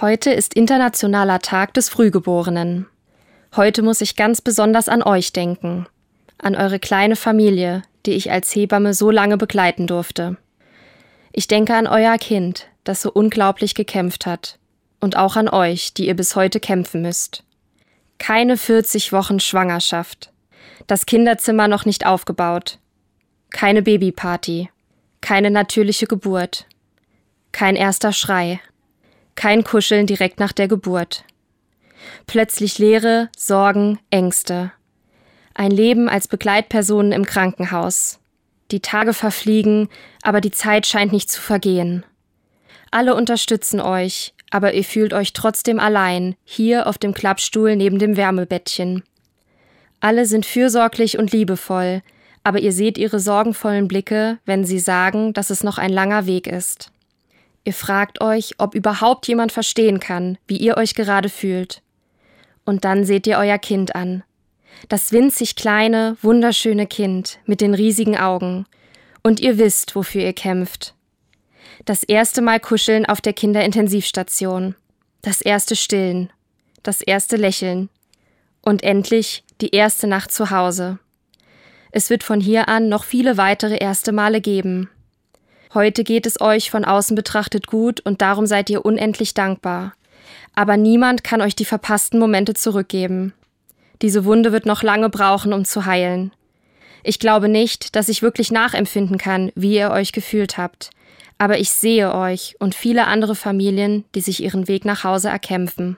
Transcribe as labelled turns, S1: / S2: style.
S1: Heute ist Internationaler Tag des Frühgeborenen. Heute muss ich ganz besonders an euch denken, an eure kleine Familie, die ich als Hebamme so lange begleiten durfte. Ich denke an euer Kind, das so unglaublich gekämpft hat, und auch an euch, die ihr bis heute kämpfen müsst. Keine 40 Wochen Schwangerschaft, das Kinderzimmer noch nicht aufgebaut, keine Babyparty, keine natürliche Geburt, kein erster Schrei, kein Kuscheln direkt nach der Geburt. Plötzlich Leere, Sorgen, Ängste. Ein Leben als Begleitpersonen im Krankenhaus. Die Tage verfliegen, aber die Zeit scheint nicht zu vergehen. Alle unterstützen euch, aber ihr fühlt euch trotzdem allein, hier auf dem Klappstuhl neben dem Wärmebettchen. Alle sind fürsorglich und liebevoll, aber ihr seht ihre sorgenvollen Blicke, wenn sie sagen, dass es noch ein langer Weg ist. Ihr fragt euch, ob überhaupt jemand verstehen kann, wie ihr euch gerade fühlt. Und dann seht ihr euer Kind an. Das winzig kleine, wunderschöne Kind mit den riesigen Augen. Und ihr wisst, wofür ihr kämpft. Das erste Mal kuscheln auf der Kinderintensivstation. Das erste Stillen. Das erste Lächeln. Und endlich die erste Nacht zu Hause. Es wird von hier an noch viele weitere erste Male geben. Heute geht es euch von außen betrachtet gut und darum seid ihr unendlich dankbar. Aber niemand kann euch die verpassten Momente zurückgeben. Diese Wunde wird noch lange brauchen, um zu heilen. Ich glaube nicht, dass ich wirklich nachempfinden kann, wie ihr euch gefühlt habt. Aber ich sehe euch und viele andere Familien, die sich ihren Weg nach Hause erkämpfen.